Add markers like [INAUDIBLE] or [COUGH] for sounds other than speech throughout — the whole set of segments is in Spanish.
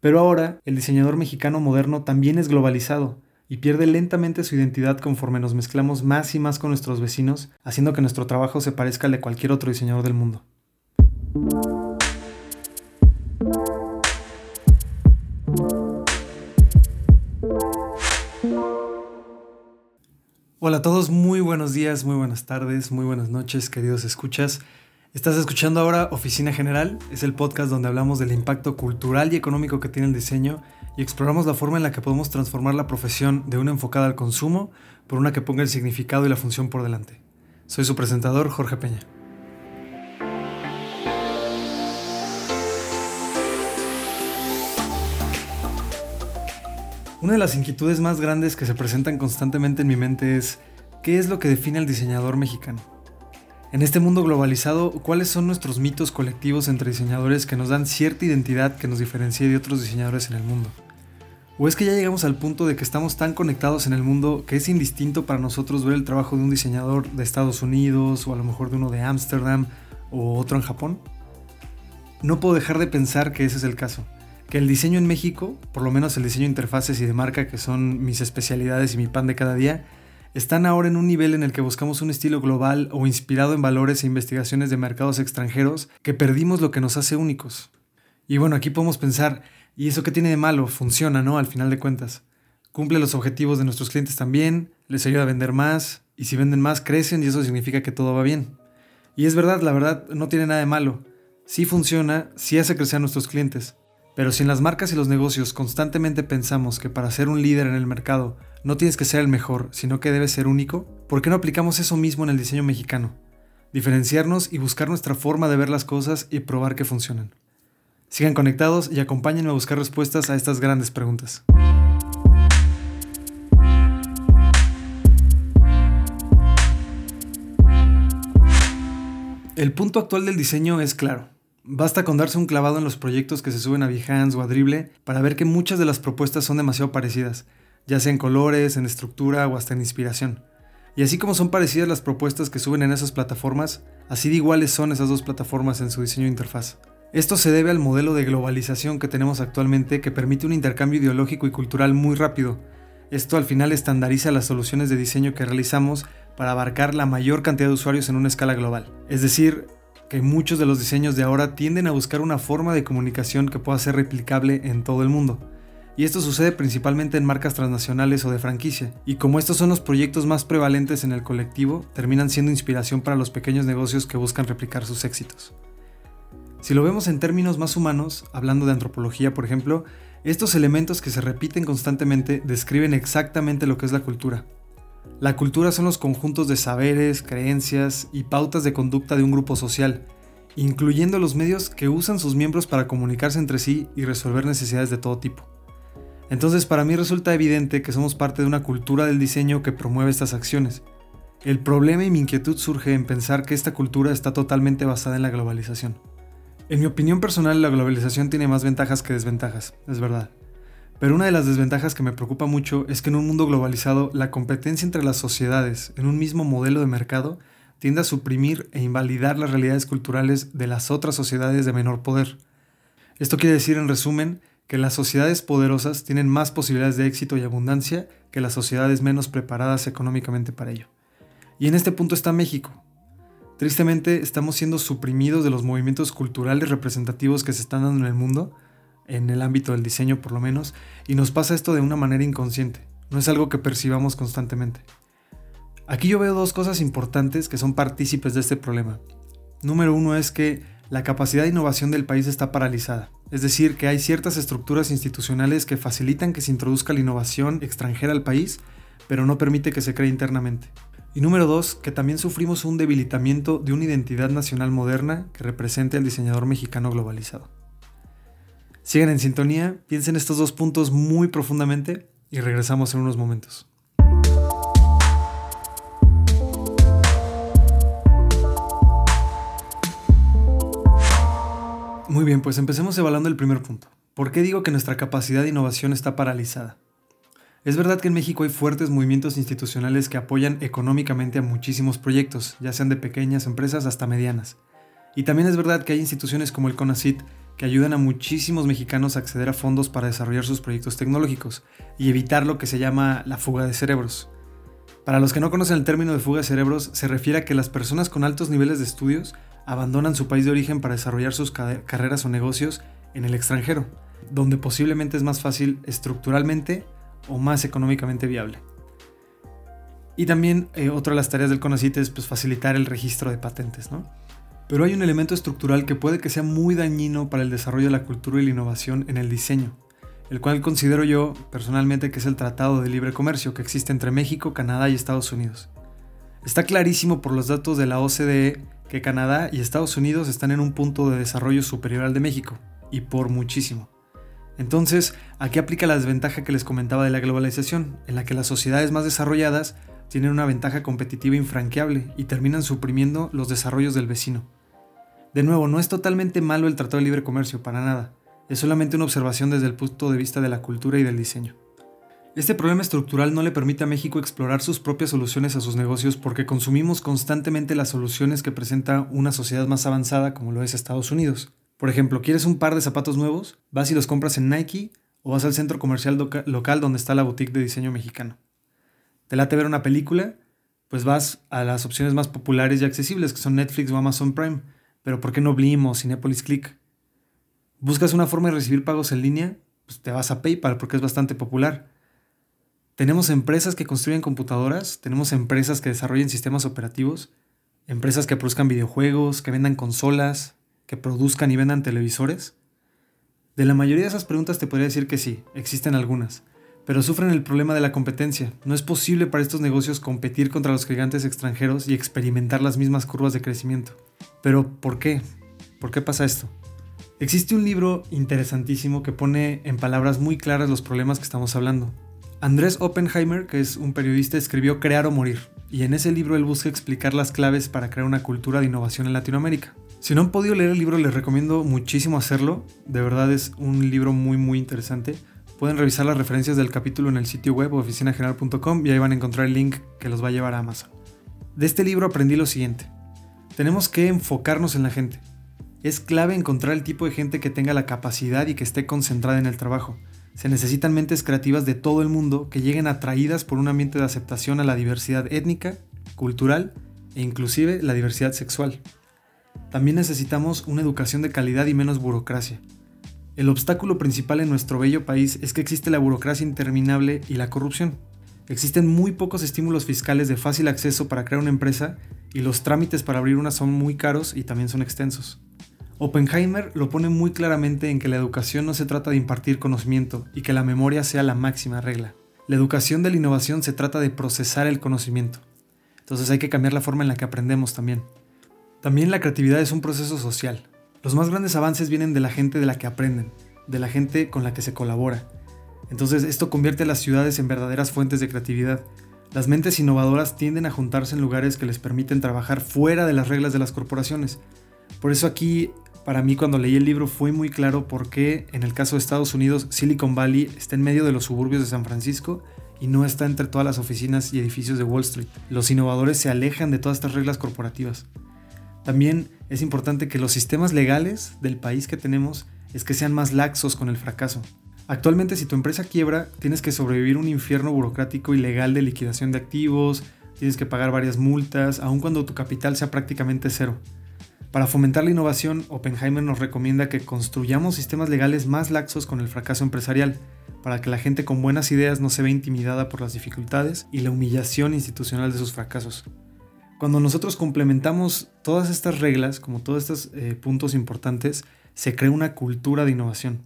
Pero ahora, el diseñador mexicano moderno también es globalizado y pierde lentamente su identidad conforme nos mezclamos más y más con nuestros vecinos, haciendo que nuestro trabajo se parezca al de cualquier otro diseñador del mundo. Hola a todos, muy buenos días, muy buenas tardes, muy buenas noches, queridos escuchas. Estás escuchando ahora Oficina General, es el podcast donde hablamos del impacto cultural y económico que tiene el diseño y exploramos la forma en la que podemos transformar la profesión de una enfocada al consumo por una que ponga el significado y la función por delante. Soy su presentador, Jorge Peña. Una de las inquietudes más grandes que se presentan constantemente en mi mente es, ¿qué es lo que define al diseñador mexicano? En este mundo globalizado, ¿cuáles son nuestros mitos colectivos entre diseñadores que nos dan cierta identidad que nos diferencie de otros diseñadores en el mundo? ¿O es que ya llegamos al punto de que estamos tan conectados en el mundo que es indistinto para nosotros ver el trabajo de un diseñador de Estados Unidos o a lo mejor de uno de Ámsterdam o otro en Japón? No puedo dejar de pensar que ese es el caso, que el diseño en México, por lo menos el diseño de interfaces y de marca que son mis especialidades y mi pan de cada día, están ahora en un nivel en el que buscamos un estilo global o inspirado en valores e investigaciones de mercados extranjeros que perdimos lo que nos hace únicos. Y bueno, aquí podemos pensar, ¿y eso qué tiene de malo? Funciona, ¿no? Al final de cuentas. Cumple los objetivos de nuestros clientes también, les ayuda a vender más, y si venden más crecen y eso significa que todo va bien. Y es verdad, la verdad, no tiene nada de malo. Sí funciona, sí hace crecer a nuestros clientes. Pero si en las marcas y los negocios constantemente pensamos que para ser un líder en el mercado no tienes que ser el mejor, sino que debes ser único, ¿por qué no aplicamos eso mismo en el diseño mexicano? Diferenciarnos y buscar nuestra forma de ver las cosas y probar que funcionan. Sigan conectados y acompáñenme a buscar respuestas a estas grandes preguntas. El punto actual del diseño es claro Basta con darse un clavado en los proyectos que se suben a Behance o a Dribbble para ver que muchas de las propuestas son demasiado parecidas, ya sea en colores, en estructura o hasta en inspiración. Y así como son parecidas las propuestas que suben en esas plataformas, así de iguales son esas dos plataformas en su diseño de interfaz. Esto se debe al modelo de globalización que tenemos actualmente que permite un intercambio ideológico y cultural muy rápido. Esto al final estandariza las soluciones de diseño que realizamos para abarcar la mayor cantidad de usuarios en una escala global. Es decir, que muchos de los diseños de ahora tienden a buscar una forma de comunicación que pueda ser replicable en todo el mundo. Y esto sucede principalmente en marcas transnacionales o de franquicia. Y como estos son los proyectos más prevalentes en el colectivo, terminan siendo inspiración para los pequeños negocios que buscan replicar sus éxitos. Si lo vemos en términos más humanos, hablando de antropología por ejemplo, estos elementos que se repiten constantemente describen exactamente lo que es la cultura, la cultura son los conjuntos de saberes, creencias y pautas de conducta de un grupo social, incluyendo los medios que usan sus miembros para comunicarse entre sí y resolver necesidades de todo tipo. Entonces para mí resulta evidente que somos parte de una cultura del diseño que promueve estas acciones. El problema y mi inquietud surge en pensar que esta cultura está totalmente basada en la globalización. En mi opinión personal la globalización tiene más ventajas que desventajas, es verdad. Pero una de las desventajas que me preocupa mucho es que en un mundo globalizado la competencia entre las sociedades en un mismo modelo de mercado tiende a suprimir e invalidar las realidades culturales de las otras sociedades de menor poder. Esto quiere decir en resumen que las sociedades poderosas tienen más posibilidades de éxito y abundancia que las sociedades menos preparadas económicamente para ello. Y en este punto está México. Tristemente estamos siendo suprimidos de los movimientos culturales representativos que se están dando en el mundo en el ámbito del diseño por lo menos, y nos pasa esto de una manera inconsciente, no es algo que percibamos constantemente. Aquí yo veo dos cosas importantes que son partícipes de este problema. Número uno es que la capacidad de innovación del país está paralizada, es decir, que hay ciertas estructuras institucionales que facilitan que se introduzca la innovación extranjera al país, pero no permite que se cree internamente. Y número dos, que también sufrimos un debilitamiento de una identidad nacional moderna que represente al diseñador mexicano globalizado. Sigan en sintonía, piensen estos dos puntos muy profundamente y regresamos en unos momentos. Muy bien, pues empecemos evaluando el primer punto. ¿Por qué digo que nuestra capacidad de innovación está paralizada? Es verdad que en México hay fuertes movimientos institucionales que apoyan económicamente a muchísimos proyectos, ya sean de pequeñas empresas hasta medianas. Y también es verdad que hay instituciones como el CONACIT que ayudan a muchísimos mexicanos a acceder a fondos para desarrollar sus proyectos tecnológicos y evitar lo que se llama la fuga de cerebros. Para los que no conocen el término de fuga de cerebros, se refiere a que las personas con altos niveles de estudios abandonan su país de origen para desarrollar sus carreras o negocios en el extranjero, donde posiblemente es más fácil estructuralmente o más económicamente viable. Y también eh, otra de las tareas del CONACYT es pues, facilitar el registro de patentes. ¿no? Pero hay un elemento estructural que puede que sea muy dañino para el desarrollo de la cultura y la innovación en el diseño, el cual considero yo personalmente que es el Tratado de Libre Comercio que existe entre México, Canadá y Estados Unidos. Está clarísimo por los datos de la OCDE que Canadá y Estados Unidos están en un punto de desarrollo superior al de México, y por muchísimo. Entonces, aquí aplica la desventaja que les comentaba de la globalización, en la que las sociedades más desarrolladas tienen una ventaja competitiva infranqueable y terminan suprimiendo los desarrollos del vecino. De nuevo, no es totalmente malo el Tratado de Libre Comercio, para nada. Es solamente una observación desde el punto de vista de la cultura y del diseño. Este problema estructural no le permite a México explorar sus propias soluciones a sus negocios porque consumimos constantemente las soluciones que presenta una sociedad más avanzada como lo es Estados Unidos. Por ejemplo, ¿quieres un par de zapatos nuevos? Vas y los compras en Nike o vas al centro comercial local donde está la boutique de diseño mexicano. ¿Te late ver una película? Pues vas a las opciones más populares y accesibles que son Netflix o Amazon Prime. Pero ¿por qué no Blim o Cinepolis Click? ¿Buscas una forma de recibir pagos en línea? Pues te vas a PayPal porque es bastante popular. Tenemos empresas que construyen computadoras, tenemos empresas que desarrollan sistemas operativos, empresas que produzcan videojuegos, que vendan consolas, que produzcan y vendan televisores? De la mayoría de esas preguntas te podría decir que sí, existen algunas, pero sufren el problema de la competencia. No es posible para estos negocios competir contra los gigantes extranjeros y experimentar las mismas curvas de crecimiento. Pero, ¿por qué? ¿Por qué pasa esto? Existe un libro interesantísimo que pone en palabras muy claras los problemas que estamos hablando. Andrés Oppenheimer, que es un periodista, escribió Crear o Morir, y en ese libro él busca explicar las claves para crear una cultura de innovación en Latinoamérica. Si no han podido leer el libro, les recomiendo muchísimo hacerlo. De verdad es un libro muy muy interesante. Pueden revisar las referencias del capítulo en el sitio web oficinageneral.com y ahí van a encontrar el link que los va a llevar a Amazon. De este libro aprendí lo siguiente. Tenemos que enfocarnos en la gente. Es clave encontrar el tipo de gente que tenga la capacidad y que esté concentrada en el trabajo. Se necesitan mentes creativas de todo el mundo que lleguen atraídas por un ambiente de aceptación a la diversidad étnica, cultural e inclusive la diversidad sexual. También necesitamos una educación de calidad y menos burocracia. El obstáculo principal en nuestro bello país es que existe la burocracia interminable y la corrupción. Existen muy pocos estímulos fiscales de fácil acceso para crear una empresa y los trámites para abrir una son muy caros y también son extensos. Oppenheimer lo pone muy claramente en que la educación no se trata de impartir conocimiento y que la memoria sea la máxima regla. La educación de la innovación se trata de procesar el conocimiento. Entonces hay que cambiar la forma en la que aprendemos también. También la creatividad es un proceso social. Los más grandes avances vienen de la gente de la que aprenden, de la gente con la que se colabora. Entonces esto convierte las ciudades en verdaderas fuentes de creatividad. Las mentes innovadoras tienden a juntarse en lugares que les permiten trabajar fuera de las reglas de las corporaciones. Por eso aquí, para mí cuando leí el libro fue muy claro por qué en el caso de Estados Unidos Silicon Valley está en medio de los suburbios de San Francisco y no está entre todas las oficinas y edificios de Wall Street. Los innovadores se alejan de todas estas reglas corporativas. También es importante que los sistemas legales del país que tenemos es que sean más laxos con el fracaso. Actualmente si tu empresa quiebra, tienes que sobrevivir un infierno burocrático y legal de liquidación de activos, tienes que pagar varias multas, aun cuando tu capital sea prácticamente cero. Para fomentar la innovación, Oppenheimer nos recomienda que construyamos sistemas legales más laxos con el fracaso empresarial, para que la gente con buenas ideas no se vea intimidada por las dificultades y la humillación institucional de sus fracasos. Cuando nosotros complementamos todas estas reglas, como todos estos eh, puntos importantes, se crea una cultura de innovación.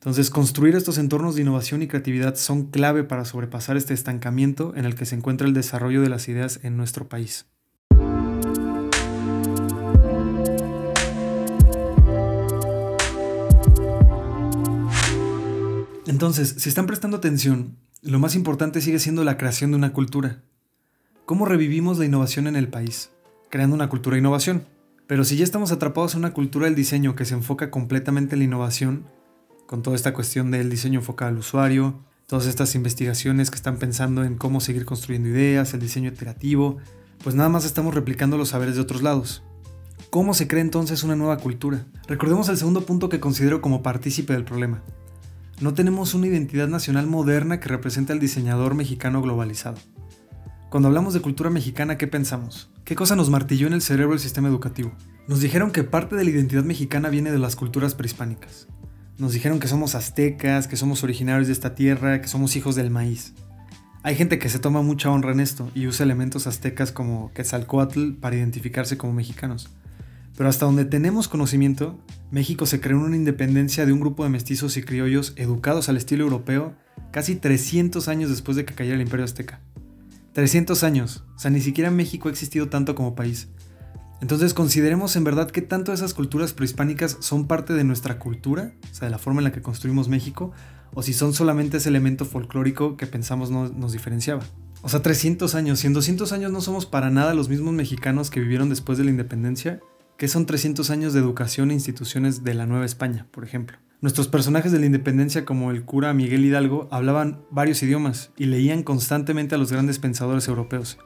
Entonces, construir estos entornos de innovación y creatividad son clave para sobrepasar este estancamiento en el que se encuentra el desarrollo de las ideas en nuestro país. Entonces, si están prestando atención, lo más importante sigue siendo la creación de una cultura. ¿Cómo revivimos la innovación en el país? Creando una cultura de innovación. Pero si ya estamos atrapados en una cultura del diseño que se enfoca completamente en la innovación, con toda esta cuestión del diseño enfocado al usuario, todas estas investigaciones que están pensando en cómo seguir construyendo ideas, el diseño iterativo, pues nada más estamos replicando los saberes de otros lados. ¿Cómo se crea entonces una nueva cultura? Recordemos el segundo punto que considero como partícipe del problema. No tenemos una identidad nacional moderna que represente al diseñador mexicano globalizado. Cuando hablamos de cultura mexicana, ¿qué pensamos? ¿Qué cosa nos martilló en el cerebro el sistema educativo? Nos dijeron que parte de la identidad mexicana viene de las culturas prehispánicas. Nos dijeron que somos aztecas, que somos originarios de esta tierra, que somos hijos del maíz. Hay gente que se toma mucha honra en esto y usa elementos aztecas como Quetzalcoatl para identificarse como mexicanos. Pero hasta donde tenemos conocimiento, México se creó en una independencia de un grupo de mestizos y criollos educados al estilo europeo casi 300 años después de que cayera el imperio azteca. 300 años, o sea, ni siquiera México ha existido tanto como país. Entonces consideremos en verdad que tanto esas culturas prehispánicas son parte de nuestra cultura, o sea, de la forma en la que construimos México, o si son solamente ese elemento folclórico que pensamos no, nos diferenciaba. O sea, 300 años, si en 200 años no somos para nada los mismos mexicanos que vivieron después de la independencia, ¿qué son 300 años de educación e instituciones de la Nueva España, por ejemplo? Nuestros personajes de la independencia como el cura Miguel Hidalgo hablaban varios idiomas y leían constantemente a los grandes pensadores europeos.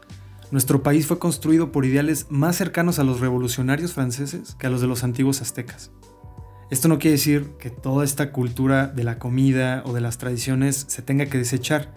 Nuestro país fue construido por ideales más cercanos a los revolucionarios franceses que a los de los antiguos aztecas. Esto no quiere decir que toda esta cultura de la comida o de las tradiciones se tenga que desechar,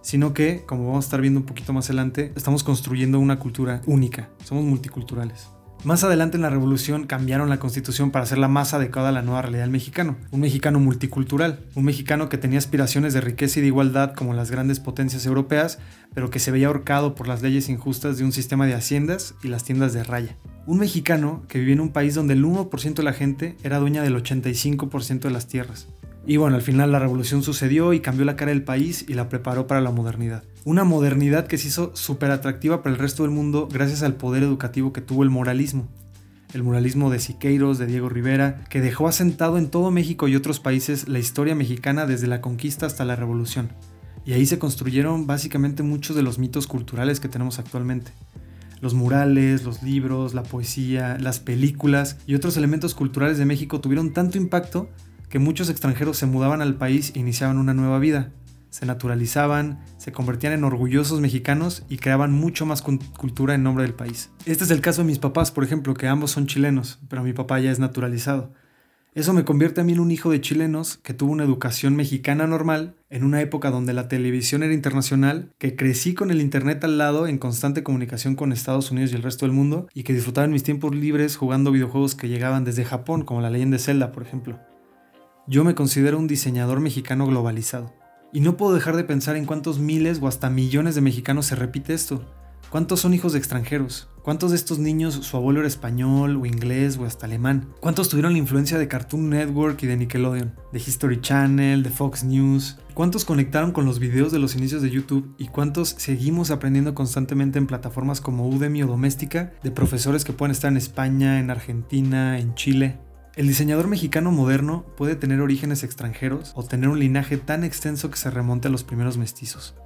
sino que, como vamos a estar viendo un poquito más adelante, estamos construyendo una cultura única, somos multiculturales. Más adelante en la revolución cambiaron la constitución para hacerla más adecuada a la nueva realidad del mexicano, un mexicano multicultural, un mexicano que tenía aspiraciones de riqueza y de igualdad como las grandes potencias europeas, pero que se veía ahorcado por las leyes injustas de un sistema de haciendas y las tiendas de raya. Un mexicano que vivía en un país donde el 1% de la gente era dueña del 85% de las tierras. Y bueno, al final la revolución sucedió y cambió la cara del país y la preparó para la modernidad. Una modernidad que se hizo súper atractiva para el resto del mundo gracias al poder educativo que tuvo el moralismo. El muralismo de Siqueiros, de Diego Rivera, que dejó asentado en todo México y otros países la historia mexicana desde la conquista hasta la revolución. Y ahí se construyeron básicamente muchos de los mitos culturales que tenemos actualmente. Los murales, los libros, la poesía, las películas y otros elementos culturales de México tuvieron tanto impacto que muchos extranjeros se mudaban al país e iniciaban una nueva vida. Se naturalizaban, se convertían en orgullosos mexicanos y creaban mucho más cultura en nombre del país. Este es el caso de mis papás, por ejemplo, que ambos son chilenos, pero mi papá ya es naturalizado. Eso me convierte a mí en un hijo de chilenos que tuvo una educación mexicana normal en una época donde la televisión era internacional, que crecí con el internet al lado en constante comunicación con Estados Unidos y el resto del mundo y que disfrutaba en mis tiempos libres jugando videojuegos que llegaban desde Japón, como la leyenda de Zelda, por ejemplo. Yo me considero un diseñador mexicano globalizado. Y no puedo dejar de pensar en cuántos miles o hasta millones de mexicanos se repite esto. ¿Cuántos son hijos de extranjeros? ¿Cuántos de estos niños su abuelo era español o inglés o hasta alemán? ¿Cuántos tuvieron la influencia de Cartoon Network y de Nickelodeon? De History Channel, de Fox News? ¿Cuántos conectaron con los videos de los inicios de YouTube? ¿Y cuántos seguimos aprendiendo constantemente en plataformas como Udemy o Doméstica de profesores que pueden estar en España, en Argentina, en Chile? El diseñador mexicano moderno puede tener orígenes extranjeros o tener un linaje tan extenso que se remonte a los primeros mestizos.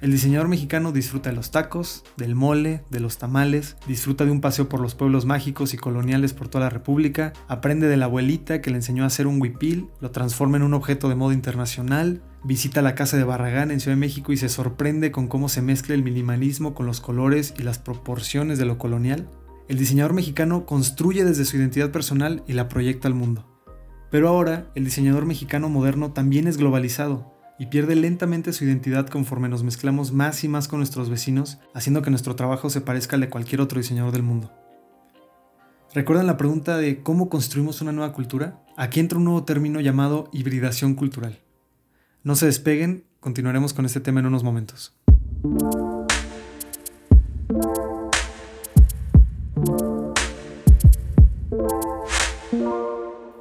El diseñador mexicano disfruta de los tacos, del mole, de los tamales, disfruta de un paseo por los pueblos mágicos y coloniales por toda la República, aprende de la abuelita que le enseñó a hacer un huipil, lo transforma en un objeto de moda internacional, visita la casa de Barragán en Ciudad de México y se sorprende con cómo se mezcla el minimalismo con los colores y las proporciones de lo colonial, el diseñador mexicano construye desde su identidad personal y la proyecta al mundo. Pero ahora, el diseñador mexicano moderno también es globalizado y pierde lentamente su identidad conforme nos mezclamos más y más con nuestros vecinos, haciendo que nuestro trabajo se parezca al de cualquier otro diseñador del mundo. ¿Recuerdan la pregunta de cómo construimos una nueva cultura? Aquí entra un nuevo término llamado hibridación cultural. No se despeguen, continuaremos con este tema en unos momentos.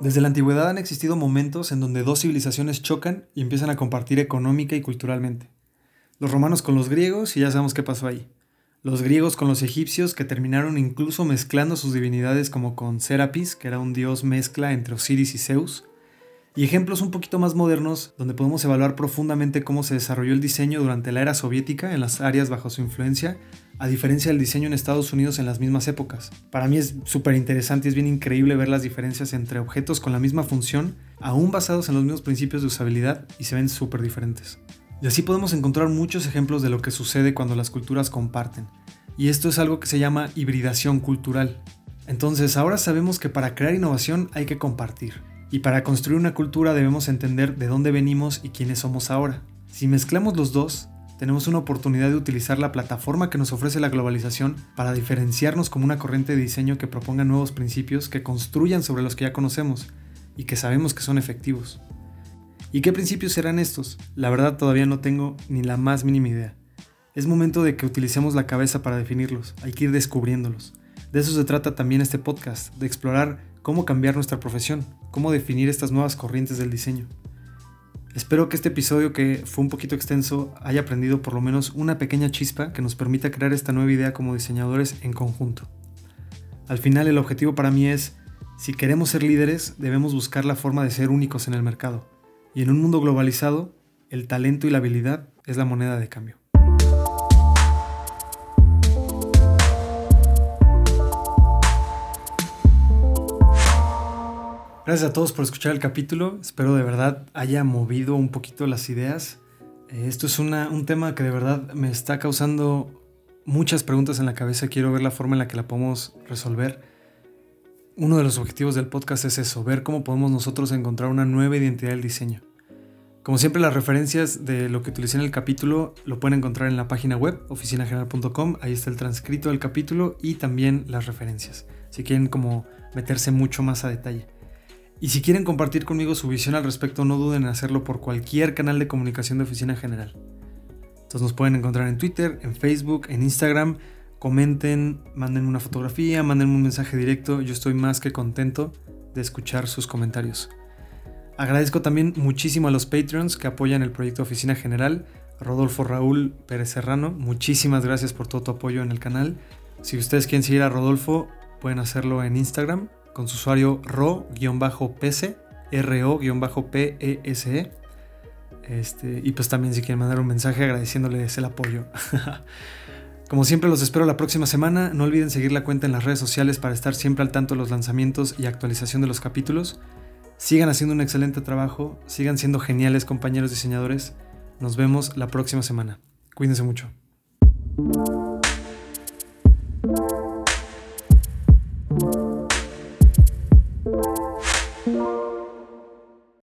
Desde la antigüedad han existido momentos en donde dos civilizaciones chocan y empiezan a compartir económica y culturalmente. Los romanos con los griegos y ya sabemos qué pasó ahí. Los griegos con los egipcios que terminaron incluso mezclando sus divinidades como con Serapis, que era un dios mezcla entre Osiris y Zeus. Y ejemplos un poquito más modernos donde podemos evaluar profundamente cómo se desarrolló el diseño durante la era soviética en las áreas bajo su influencia a diferencia del diseño en Estados Unidos en las mismas épocas. Para mí es súper interesante y es bien increíble ver las diferencias entre objetos con la misma función, aún basados en los mismos principios de usabilidad, y se ven súper diferentes. Y así podemos encontrar muchos ejemplos de lo que sucede cuando las culturas comparten. Y esto es algo que se llama hibridación cultural. Entonces ahora sabemos que para crear innovación hay que compartir. Y para construir una cultura debemos entender de dónde venimos y quiénes somos ahora. Si mezclamos los dos, tenemos una oportunidad de utilizar la plataforma que nos ofrece la globalización para diferenciarnos como una corriente de diseño que proponga nuevos principios que construyan sobre los que ya conocemos y que sabemos que son efectivos. ¿Y qué principios serán estos? La verdad todavía no tengo ni la más mínima idea. Es momento de que utilicemos la cabeza para definirlos, hay que ir descubriéndolos. De eso se trata también este podcast, de explorar cómo cambiar nuestra profesión, cómo definir estas nuevas corrientes del diseño. Espero que este episodio, que fue un poquito extenso, haya aprendido por lo menos una pequeña chispa que nos permita crear esta nueva idea como diseñadores en conjunto. Al final el objetivo para mí es, si queremos ser líderes, debemos buscar la forma de ser únicos en el mercado y en un mundo globalizado, el talento y la habilidad es la moneda de cambio. Gracias a todos por escuchar el capítulo. Espero de verdad haya movido un poquito las ideas. Eh, esto es un tema que de verdad me está causando muchas preguntas en la cabeza. Quiero ver la forma en la que la podemos resolver. Uno de los objetivos del podcast es eso, ver cómo podemos nosotros encontrar una nueva identidad del diseño. Como siempre, las referencias de lo que utilicé en el capítulo lo pueden encontrar en la página web oficinageneral.com. Ahí está el transcrito del capítulo y también las referencias. Si quieren como meterse mucho más a detalle. Y si quieren compartir conmigo su visión al respecto, no duden en hacerlo por cualquier canal de comunicación de Oficina General. Entonces nos pueden encontrar en Twitter, en Facebook, en Instagram comenten, manden una fotografía, manden un mensaje directo. Yo estoy más que contento de escuchar sus comentarios. Agradezco también muchísimo a los Patreons que apoyan el proyecto Oficina General. Rodolfo Raúl Pérez Serrano, muchísimas gracias por todo tu apoyo en el canal. Si ustedes quieren seguir a Rodolfo, pueden hacerlo en Instagram con su usuario ro-pese, ro-pese. Este, y pues también si quieren mandar un mensaje agradeciéndoles el apoyo. [LAUGHS] Como siempre los espero la próxima semana, no olviden seguir la cuenta en las redes sociales para estar siempre al tanto de los lanzamientos y actualización de los capítulos. Sigan haciendo un excelente trabajo, sigan siendo geniales compañeros diseñadores. Nos vemos la próxima semana. Cuídense mucho.